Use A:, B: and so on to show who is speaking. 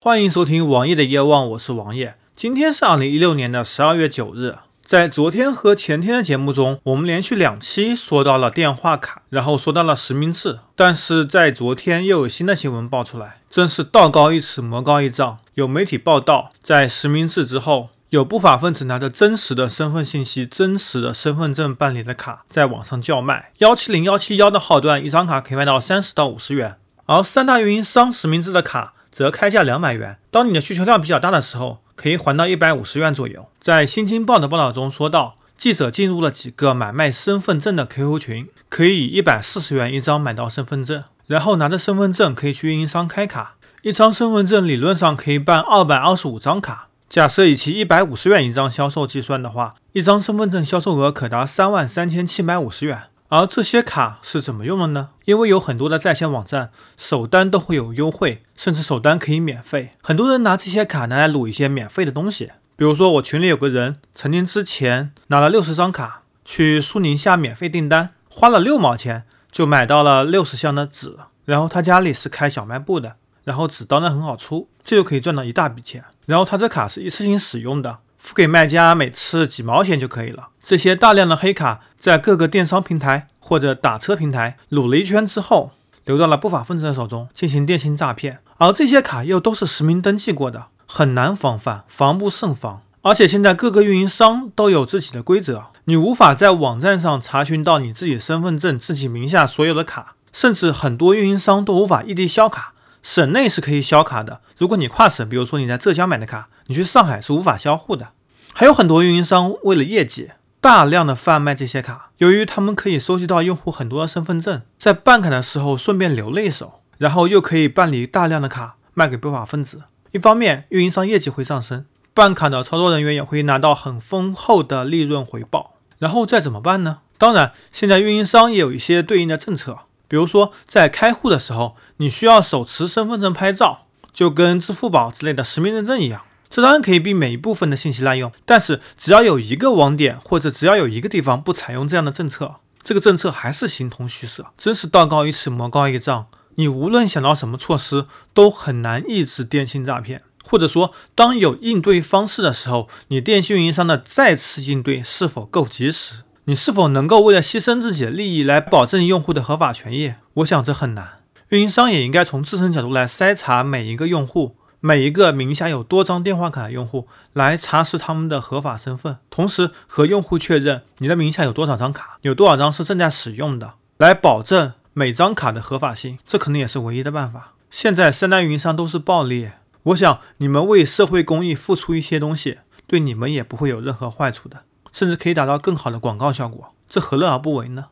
A: 欢迎收听王爷的夜望，我是王爷。今天是二零一六年的十二月九日。在昨天和前天的节目中，我们连续两期说到了电话卡，然后说到了实名制。但是在昨天又有新的新闻爆出来，真是道高一尺，魔高一丈。有媒体报道，在实名制之后，有不法分子拿着真实的身份信息、真实的身份证办理的卡，在网上叫卖。幺七零幺七幺的号段，一张卡可以卖到三十到五十元，而三大运营商实名制的卡。则开价两百元。当你的需求量比较大的时候，可以还到一百五十元左右。在《新京报》的报道中说到，记者进入了几个买卖身份证的 QQ 群，可以以一百四十元一张买到身份证，然后拿着身份证可以去运营商开卡。一张身份证理论上可以办二百二十五张卡。假设以其一百五十元一张销售计算的话，一张身份证销售额可达三万三千七百五十元。而这些卡是怎么用的呢？因为有很多的在线网站首单都会有优惠，甚至首单可以免费。很多人拿这些卡拿来撸一些免费的东西，比如说我群里有个人曾经之前拿了六十张卡去苏宁下免费订单，花了六毛钱就买到了六十箱的纸，然后他家里是开小卖部的，然后纸当然很好出，这就可以赚到一大笔钱。然后他这卡是一次性使用的。付给卖家每次几毛钱就可以了。这些大量的黑卡在各个电商平台或者打车平台撸了一圈之后，流到了不法分子的手中进行电信诈骗。而这些卡又都是实名登记过的，很难防范，防不胜防。而且现在各个运营商都有自己的规则，你无法在网站上查询到你自己身份证自己名下所有的卡，甚至很多运营商都无法异地销卡。省内是可以销卡的，如果你跨省，比如说你在浙江买的卡，你去上海是无法销户的。还有很多运营商为了业绩，大量的贩卖这些卡。由于他们可以收集到用户很多的身份证，在办卡的时候顺便留了一手，然后又可以办理大量的卡卖给不法分子。一方面，运营商业绩会上升，办卡的操作人员也会拿到很丰厚的利润回报。然后再怎么办呢？当然，现在运营商也有一些对应的政策。比如说，在开户的时候，你需要手持身份证拍照，就跟支付宝之类的实名认证一样。这当然可以避免一部分的信息滥用，但是只要有一个网点或者只要有一个地方不采用这样的政策，这个政策还是形同虚设。真是道高一尺，魔高一丈。你无论想到什么措施，都很难抑制电信诈骗。或者说，当有应对方式的时候，你电信运营商的再次应对是否够及时？你是否能够为了牺牲自己的利益来保证用户的合法权益？我想这很难。运营商也应该从自身角度来筛查每一个用户，每一个名下有多张电话卡的用户，来查实他们的合法身份，同时和用户确认你的名下有多少张卡，有多少张是正在使用的，来保证每张卡的合法性。这可能也是唯一的办法。现在三大运营商都是暴利，我想你们为社会公益付出一些东西，对你们也不会有任何坏处的。甚至可以达到更好的广告效果，这何乐而不为呢？